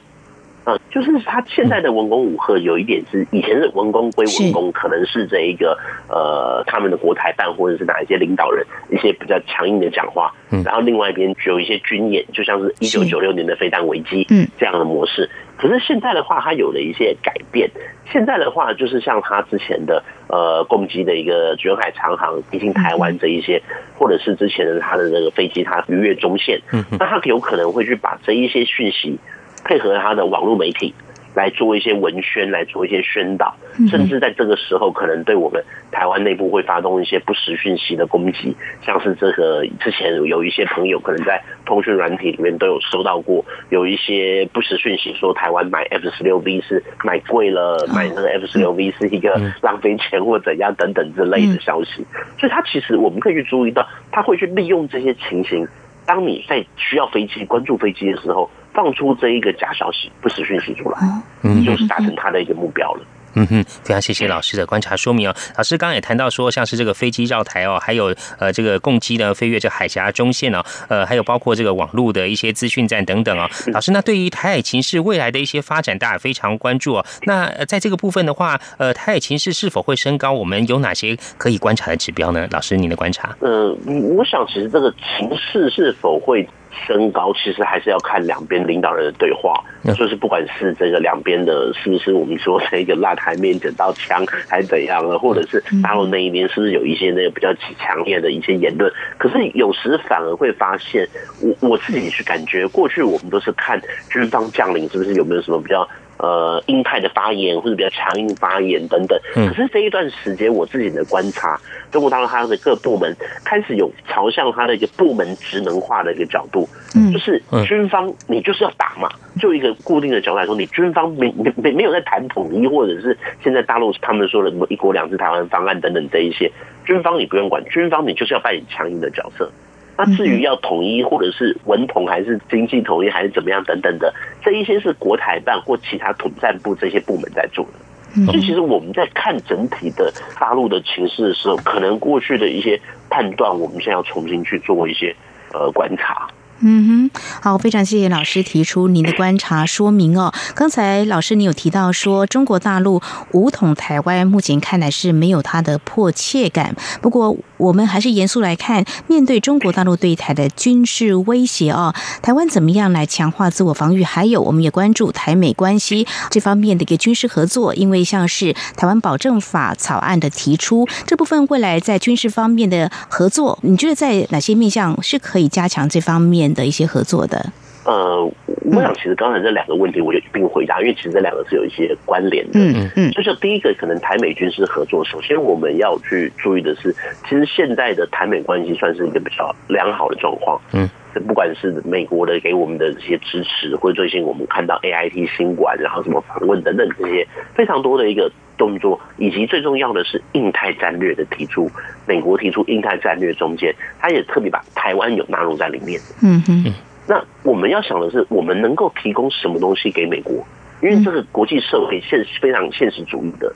嗯，就是他现在的文攻武赫有一点是，以前是文攻归文攻，可能是这一个呃他们的国台办或者是哪一些领导人一些比较强硬的讲话，然后另外一边有一些军演，就像是一九九六年的飞弹危机嗯这样的模式。可是现在的话，它有了一些改变。现在的话，就是像他之前的呃攻击的一个远海长航逼近台湾这一些，或者是之前的他的那个飞机，它逾越中线，那他有可能会去把这一些讯息配合他的网络媒体。来做一些文宣，来做一些宣导，甚至在这个时候，可能对我们台湾内部会发动一些不实讯息的攻击，像是这个之前有一些朋友可能在通讯软体里面都有收到过，有一些不实讯息说台湾买 F 十六 V 是买贵了，买那个 F 十六 V 是一个浪费钱或怎样等等之类的消息，所以他其实我们可以去注意到，他会去利用这些情形，当你在需要飞机、关注飞机的时候。放出这一个假消息、不实讯息出来，嗯，就是达成他的一个目标了。嗯哼，非常谢谢老师的观察说明哦。老师刚刚也谈到说，像是这个飞机绕台哦，还有呃这个共机呢飞越这海峡中线哦，呃还有包括这个网络的一些资讯站等等哦。老师，那对于台海情势未来的一些发展，大家非常关注哦。那在这个部分的话，呃台海情势是否会升高？我们有哪些可以观察的指标呢？老师，您的观察？呃，我想其实这个情势是否会。升高其实还是要看两边领导人的对话，就是不管是这个两边的，是不是我们说这个辣台面捡到枪，还是怎样了？或者是大陆那一边是不是有一些那个比较强烈的一些言论？可是有时反而会发现，我我自己去感觉，过去我们都是看军方将领是不是有没有什么比较。呃，鹰派的发言或者比较强硬发言等等，可是这一段时间我自己的观察，中国大陆它的各部门开始有朝向它的一个部门职能化的一个角度，就是军方你就是要打嘛，就一个固定的角度来说，你军方没没没有在谈统一，或者是现在大陆他们说的什么一国两制台湾方案等等这一些，军方你不用管，军方你就是要扮演强硬的角色。那至于要统一，或者是文统，还是经济统一，还是怎么样等等的，这一些是国台办或其他统战部这些部门在做的。所以，其实我们在看整体的大陆的情势的时候，可能过去的一些判断，我们现在要重新去做一些呃观察。嗯哼，好，非常谢谢老师提出您的观察说明哦。刚才老师你有提到说，中国大陆武统台湾，目前看来是没有它的迫切感。不过，我们还是严肃来看，面对中国大陆对台的军事威胁哦，台湾怎么样来强化自我防御？还有，我们也关注台美关系这方面的一个军事合作，因为像是台湾保证法草案的提出，这部分未来在军事方面的合作，你觉得在哪些面向是可以加强这方面？的一些合作的，呃，我想，其实刚才这两个问题，我就一并回答，因为其实这两个是有一些关联的。嗯嗯，就是第一个，可能台美军事合作，首先我们要去注意的是，其实现在的台美关系算是一个比较良好的状况。嗯，不管是美国的给我们的这些支持，或者最近我们看到 A I T 新馆，然后什么访问等等这些非常多的一个动作，以及最重要的是印太战略的提出，美国提出印太战略中间，他也特别把台湾有纳入在里面。嗯哼。那我们要想的是，我们能够提供什么东西给美国？因为这个国际社会现非常现实主义的，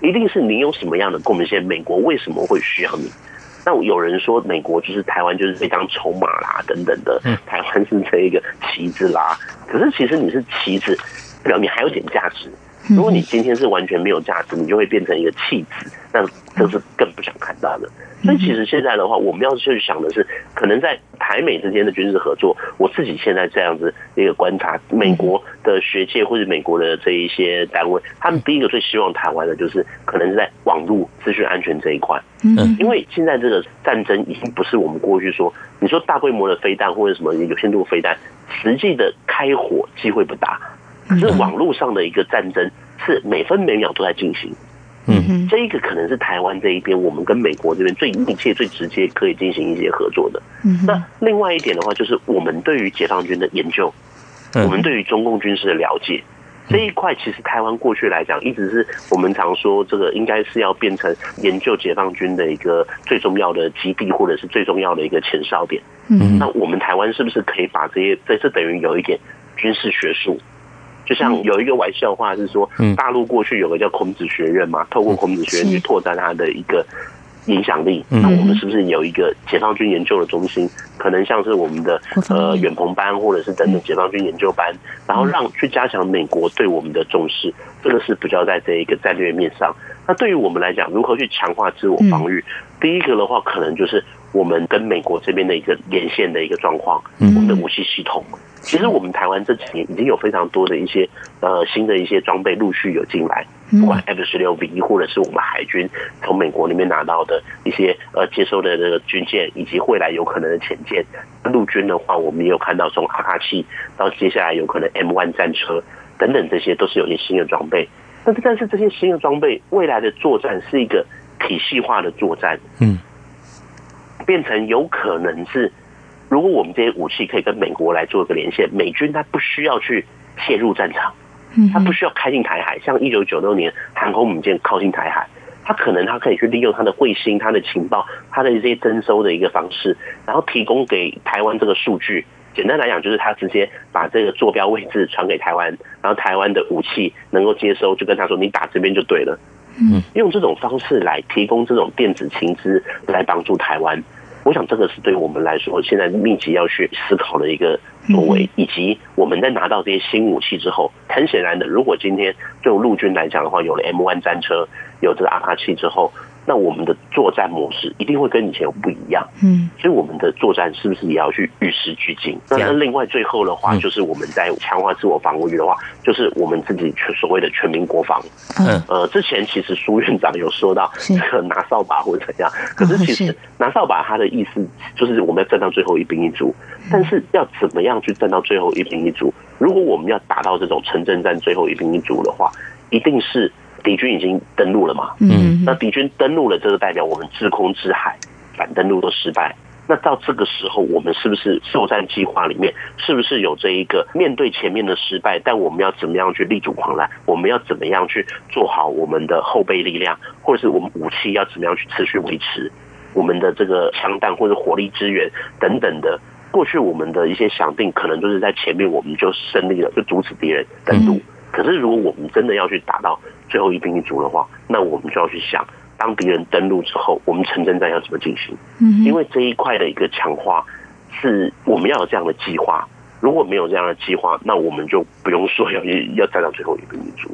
一定是你有什么样的贡献，美国为什么会需要你？那有人说美国就是台湾就是被当筹码啦，等等的，台湾是这一个旗子啦。可是其实你是旗子，表明还有点价值。如果你今天是完全没有价值，你就会变成一个弃子，那这是更不想看到的。所以其实现在的话，我们要去想的是，可能在台美之间的军事合作，我自己现在这样子一个观察，美国的学界或者美国的这一些单位，他们第一个最希望台湾的就是可能是在网络资讯安全这一块，嗯，因为现在这个战争已经不是我们过去说，你说大规模的飞弹或者什么有限度飞弹，实际的开火机会不大。可是网络上的一个战争是每分每秒都在进行，嗯，这一个可能是台湾这一边，我们跟美国这边最密切、最直接可以进行一些合作的。嗯，那另外一点的话，就是我们对于解放军的研究，我们对于中共军事的了解这一块，其实台湾过去来讲，一直是我们常说这个应该是要变成研究解放军的一个最重要的基地，或者是最重要的一个前哨点。嗯，那我们台湾是不是可以把这些，这是等于有一点军事学术？就像有一个玩笑话是说，大陆过去有个叫孔子学院嘛，透过孔子学院去拓展它的一个影响力。那我们是不是有一个解放军研究的中心？可能像是我们的呃远鹏班，或者是等等解放军研究班，然后让去加强美国对我们的重视。这个是比较在这一个战略面上。那对于我们来讲，如何去强化自我防御？第一个的话，可能就是我们跟美国这边的一个连线的一个状况，我们的武器系统。其实我们台湾这几年已经有非常多的一些呃新的一些装备陆续有进来，不管 F 十六 V 或者是我们海军从美国那边拿到的一些呃接收的这个军舰，以及未来有可能的潜舰。陆军的话，我们也有看到从阿卡奇到接下来有可能 M one 战车等等，这些都是有些新的装备。但是但是这些新的装备未来的作战是一个体系化的作战，嗯，变成有可能是。如果我们这些武器可以跟美国来做一个连线，美军他不需要去切入战场，他不需要开进台海，像一九九六年航空母舰靠近台海，他可能他可以去利用他的卫星、他的情报、他的一些征收的一个方式，然后提供给台湾这个数据。简单来讲，就是他直接把这个坐标位置传给台湾，然后台湾的武器能够接收，就跟他说你打这边就对了。嗯，用这种方式来提供这种电子情资来帮助台湾。我想这个是对我们来说，现在密集要去思考的一个作为，以及我们在拿到这些新武器之后，很显然的，如果今天就陆军来讲的话，有了 M one 战车，有这个阿帕奇之后。那我们的作战模式一定会跟以前有不一样，嗯，所以我们的作战是不是也要去与时俱进？那另外最后的话，就是我们在强化自我防御的话，就是我们自己全所谓的全民国防。嗯，呃，之前其实苏院长有说到这个拿扫把或者怎样，可是其实拿扫把它的意思就是我们要站到最后一兵一卒，但是要怎么样去站到最后一兵一卒？如果我们要达到这种城镇战最后一兵一卒的话，一定是。敌军已经登陆了嘛？嗯，那敌军登陆了，这个代表我们制空制海反登陆都失败。那到这个时候，我们是不是作战计划里面是不是有这一个面对前面的失败，但我们要怎么样去力主狂澜？我们要怎么样去做好我们的后备力量，或者是我们武器要怎么样去持续维持我们的这个枪弹或者火力支援等等的？过去我们的一些想定，可能就是在前面我们就胜利了，就阻止敌人登陆。可是如果我们真的要去打到最后一兵一卒的话，那我们就要去想，当敌人登陆之后，我们城镇战要怎么进行？嗯，因为这一块的一个强化，是我们要有这样的计划。如果没有这样的计划，那我们就不用说要要站到最后一兵一卒。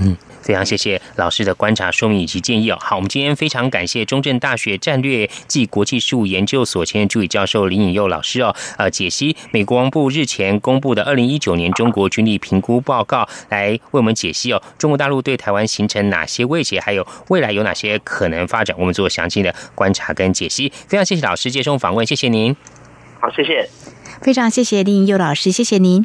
嗯。非常谢谢老师的观察说明以及建议哦。好，我们今天非常感谢中正大学战略暨国际事务研究所前任助理教授林颖佑老师哦，呃，解析美国防部日前公布的二零一九年中国军力评估报告，来为我们解析哦，中国大陆对台湾形成哪些威胁，还有未来有哪些可能发展，我们做详细的观察跟解析。非常谢谢老师接受访问，谢谢您。好，谢谢。非常谢谢林颖佑老师，谢谢您。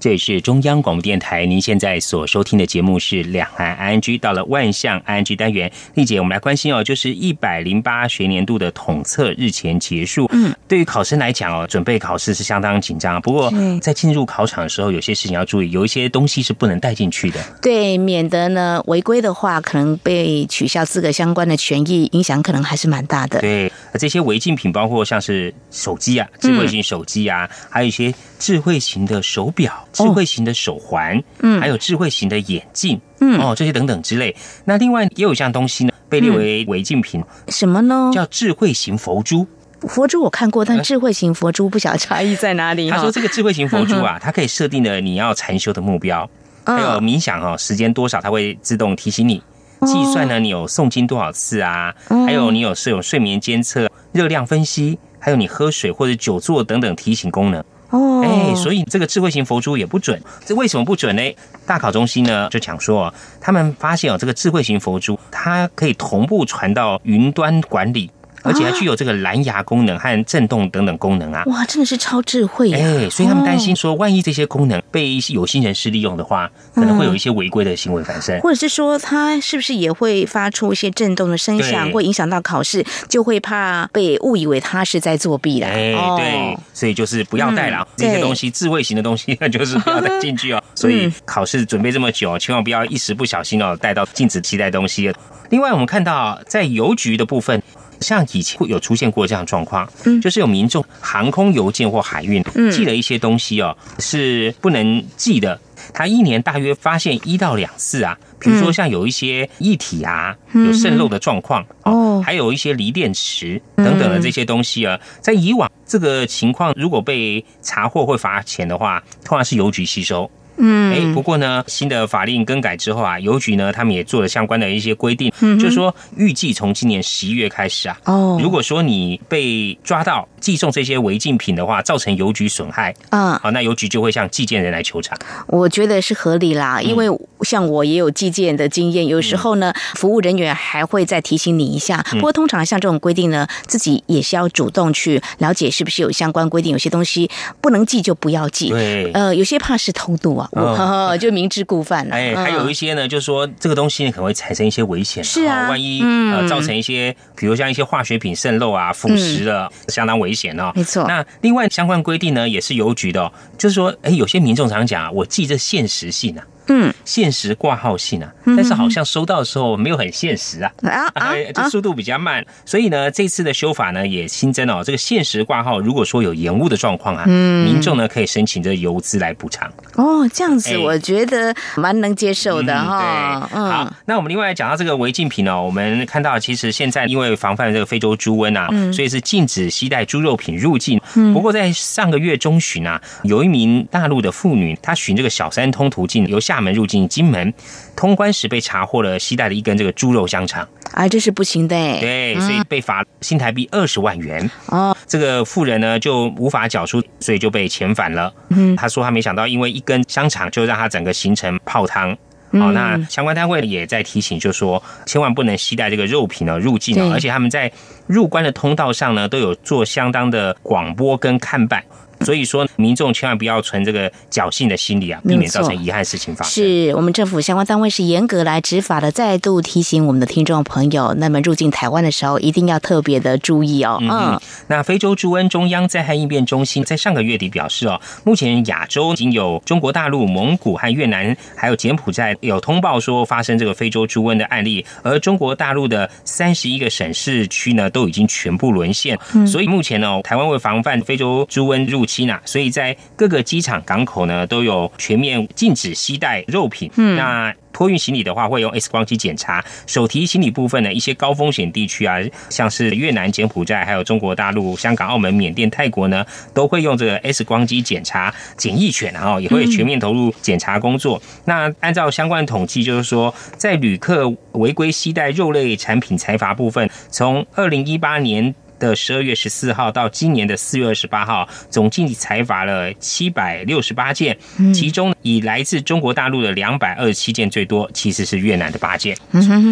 这里是中央广播电台，您现在所收听的节目是两岸 ING，到了万象 ING 单元，丽姐，我们来关心哦，就是一百零八学年度的统测日前结束。嗯，对于考生来讲哦，准备考试是相当紧张。不过在进入考场的时候，有些事情要注意，有一些东西是不能带进去的。对，免得呢违规的话，可能被取消资格相关的权益，影响可能还是蛮大的。对，这些违禁品包括像是手机啊，智慧型手机啊，还有一些智慧型的手表。智慧型的手环，嗯，还有智慧型的眼镜，嗯，哦，这些等等之类。那另外也有一项东西呢，被列为违禁品，什么呢？叫智慧型佛珠。佛珠我看过，但智慧型佛珠不晓得差异在哪里。他说这个智慧型佛珠啊，它可以设定了你要禅修的目标，还有冥想哦时间多少，它会自动提醒你，计算呢你有诵经多少次啊，还有你有是有睡眠监测、热量分析，还有你喝水或者久坐等等提醒功能。哦，哎，所以这个智慧型佛珠也不准，这为什么不准呢？大考中心呢就讲说，他们发现哦，这个智慧型佛珠它可以同步传到云端管理。而且还具有这个蓝牙功能和震动等等功能啊！哇，真的是超智慧哎！所以他们担心说，万一这些功能被有心人士利用的话，可能会有一些违规的行为发生。或者是说，它是不是也会发出一些震动的声响，会影响到考试，就会怕被误以为他是在作弊了。哎，对，所以就是不要带了这些东西，智慧型的东西，那就是不要带进去哦。所以考试准备这么久，千万不要一时不小心哦，带到禁止期待东西。另外，我们看到在邮局的部分。像以前会有出现过这样状况，嗯，就是有民众航空邮件或海运寄了一些东西哦，是不能寄的。他一年大约发现一到两次啊，比如说像有一些液体啊有渗漏的状况哦，还有一些锂电池等等的这些东西啊，在以往这个情况如果被查获会罚钱的话，通常是邮局吸收。嗯，哎，不过呢，新的法令更改之后啊，邮局呢，他们也做了相关的一些规定，嗯就是说，预计从今年十一月开始啊，哦，如果说你被抓到寄送这些违禁品的话，造成邮局损害，啊，好，那邮局就会向寄件人来求偿。我觉得是合理啦，因为像我也有寄件的经验，有时候呢，服务人员还会再提醒你一下。不过通常像这种规定呢，自己也是要主动去了解是不是有相关规定，有些东西不能寄就不要寄。对，呃，有些怕是偷渡啊。哦，就明知故犯了。哎，还有一些呢，就是说这个东西可能会产生一些危险。是啊，万一呃造成一些，比如像一些化学品渗漏啊、腐蚀了，相当危险哦。没错。那另外相关规定呢，也是邮局的，就是说，哎，有些民众常讲啊，我记这现实性啊。嗯，限时挂号信啊，但是好像收到的时候没有很现实啊，啊，这速度比较慢，所以呢，这次的修法呢也新增哦，这个限时挂号，如果说有延误的状况啊，民众呢可以申请这邮资来补偿。哦，这样子我觉得蛮能接受的哈。对，好，那我们另外讲到这个违禁品呢，我们看到其实现在因为防范这个非洲猪瘟啊，所以是禁止携带猪肉品入境。不过在上个月中旬啊，有一名大陆的妇女，她循这个小三通途径由厦门入境金门，通关时被查获了携带的一根这个猪肉香肠，啊，这是不行的，对，所以被罚新台币二十万元。哦，这个富人呢就无法缴出，所以就被遣返了。嗯他说他没想到，因为一根香肠就让他整个行程泡汤。好、嗯那相关单位也在提醒，就说千万不能携带这个肉品呢入境哦，而且他们在入关的通道上呢都有做相当的广播跟看板。所以说，民众千万不要存这个侥幸的心理啊，避免造成遗憾事情发生。是我们政府相关单位是严格来执法的，再度提醒我们的听众朋友，那么入境台湾的时候一定要特别的注意哦。嗯，那非洲猪瘟中央灾害应变中心在上个月底表示哦，目前亚洲已经有中国大陆、蒙古和越南，还有柬埔寨有通报说发生这个非洲猪瘟的案例，而中国大陆的三十一个省市区呢都已经全部沦陷。嗯所以目前呢，台湾为防范非洲猪瘟入所以在各个机场、港口呢都有全面禁止携带肉品。嗯那托运行李的话，会用 X 光机检查。手提行李部分呢，一些高风险地区啊，像是越南、柬埔寨，还有中国大陆、香港、澳门、缅甸、泰国呢，都会用这个 X 光机检查检疫犬，然后也会全面投入检查工作。那按照相关统计，就是说，在旅客违规携带肉类产品财阀部分，从二零一八年。的十二月十四号到今年的四月二十八号，总计裁罚了七百六十八件，嗯。其中以来自中国大陆的两百二十七件最多，其实是越南的八件。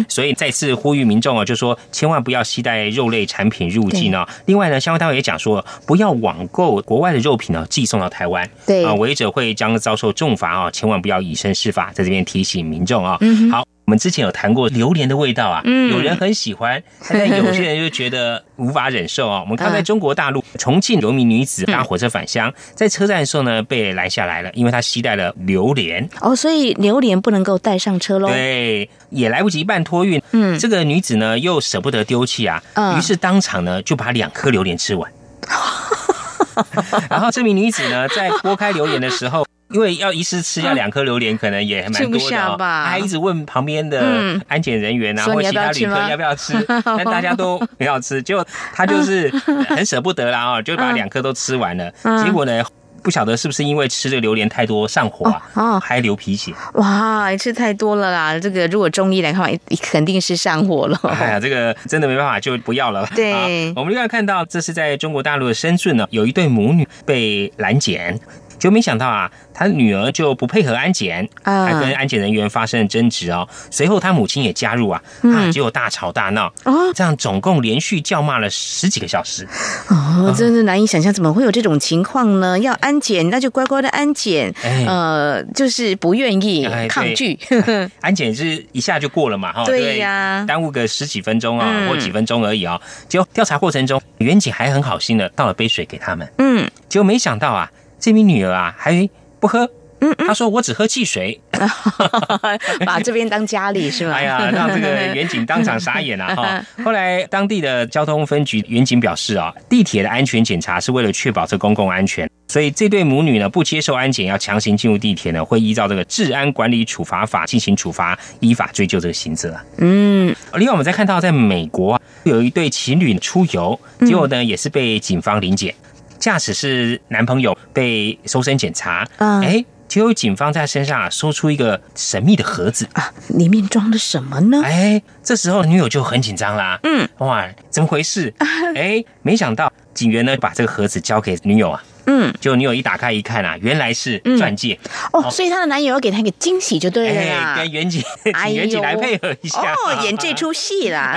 所以再次呼吁民众哦，就说千万不要携带肉类产品入境哦。另外呢，相关单位也讲说，不要网购国外的肉品呢寄送到台湾，对。啊，违者会将遭受重罚啊，千万不要以身试法，在这边提醒民众啊、好。我们之前有谈过榴莲的味道啊，嗯有人很喜欢，但有些人就觉得无法忍受啊。我们看在嗯中国大陆重庆有一名女子搭火车返乡，在车站的时候呢被拦下来了，因为她携带了榴莲。哦，所以榴莲不能够带上车喽。对，也来不及办托运。嗯这个女子呢又舍不得丢弃啊，嗯于是当场呢就把两颗榴莲吃完。然后这名女子呢在剥开榴莲的时候。因为要一次吃掉两颗榴莲，可能也蛮多的哦。吧他还一直问旁边的嗯安检人员啊，或其他旅客要不要吃，但大家都不要吃，结果他就是 很舍不得啦哦，就把两颗都吃完了。嗯结果呢，不晓得是不是因为吃这个榴莲太多上火啊，哦还流鼻血。哇，吃太多了啦！这个如果中医来看，肯定是上火了。哎呀，这个真的没办法，就不要了。对我们另外看到，这是在中国大陆的深圳呢，有一对母女被拦检。就没想到啊，他女儿就不配合安检，啊。还跟安检人员发生了争执哦。随后他母亲也加入啊，嗯。啊，结果大吵大闹，哦。这样总共连续叫骂了十几个小时。哦，真的难以想象，怎么会有这种情况呢？要安检，那就乖乖的安检，哎。呃，就是不愿意抗拒。安检是一下就过了嘛，哈，对呀。耽误个十几分钟啊、嗯。或几分钟而已啊、结果调查过程中，远景还很好心的倒了杯水给他们，嗯，结果没想到啊，这名女儿啊还不喝，嗯，她说我只喝汽水，把这边当家里是吗？哎呀，让这个远景当场傻眼啊！哈，后来当地的交通分局远景表示啊，地铁的安全检查是为了确保这公共安全，所以这对母女呢不接受安检，要强行进入地铁呢，会依照这个治安管理处罚法进行处罚，依法追究这个刑责啊。嗯，另外，我们再看到，在美国啊，有一对情侣出游，结果呢，也是被警方临检，驾驶是男朋友被搜身检查，嗯。哎，结果警方在他身上啊搜出一个神秘的盒子，啊，里面装的什么呢？哎，这时候女友就很紧张啦，嗯，哇，怎么回事？哎，没想到警员呢把这个盒子交给女友啊，嗯，结果女友一打开一看啊，原来是钻戒，哦，所以她的男友要给她一个惊喜就对了啦。哎，跟袁景哎呦。请远景来配合一下，哦，演这出戏啦。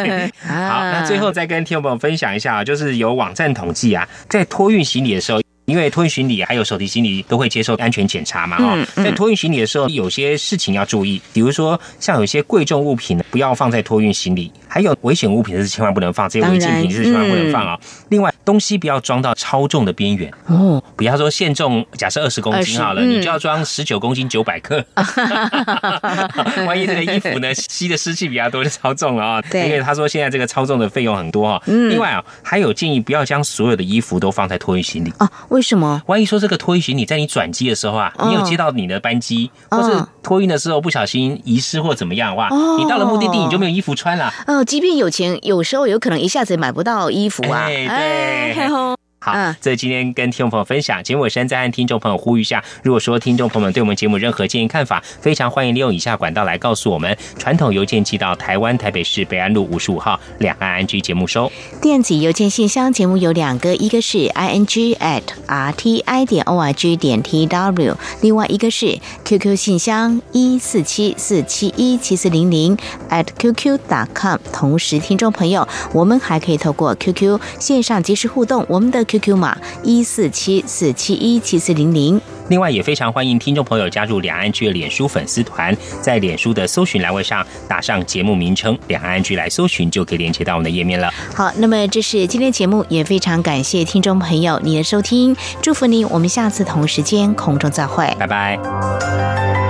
好，那最后再跟听众朋友分享一下啊，就是有网站统计啊，在托运行李的时候。因为托运行李还有手提行李都会接受安全检查嘛，哈、嗯。嗯在托运行李的时候，有些事情要注意，比如说像有些贵重物品不要放在托运行李，还有危险物品是千万不能放，这些违禁品是千万不能放啊、另外，东西不要装到超重的边缘，哦，比方说限重，假设二十公斤好了，嗯。你就要装十九公斤九百克。万一这个衣服呢吸的湿气比较多，就超重了啊、对。因为他说现在这个超重的费用很多啊、嗯。另外啊，还有建议不要将所有的衣服都放在托运行李。哦，为什么？万一说这个托运行李在你转机的时候啊，哦你有接到你的班机，或是托运的时候不小心遗失或怎么样的话，哦你到了目的地你就没有衣服穿了。呃，即便有钱，有时候有可能一下子买不到衣服啊。哎对好，这今天跟听众朋友分享节目尾声，再和听众朋友呼吁一下，如果说听众朋友们对我们节目任何建议看法，非常欢迎利用以下管道来告诉我们：传统邮件寄到台湾台北市北安路五十五号两岸安居节目收；电子邮件信箱节目有两个，一个是 i n g at r t i 点 o r g 点 t w，另外一个是 QQ 信箱一四七四七一七四零零 at qq dot com。同时，听众朋友，我们还可以透过 QQ 线上即时互动，我们的。QQ 码一四七四七一七四零零。另外，也非常欢迎听众朋友加入两岸剧的脸书粉丝团，在脸书的搜寻栏位上打上节目名称“两岸剧”来搜寻，就可以连接到我们的页面了。好，那么这是今天节目，也非常感谢听众朋友你的收听，祝福您，我们下次同时间空中再会，拜拜。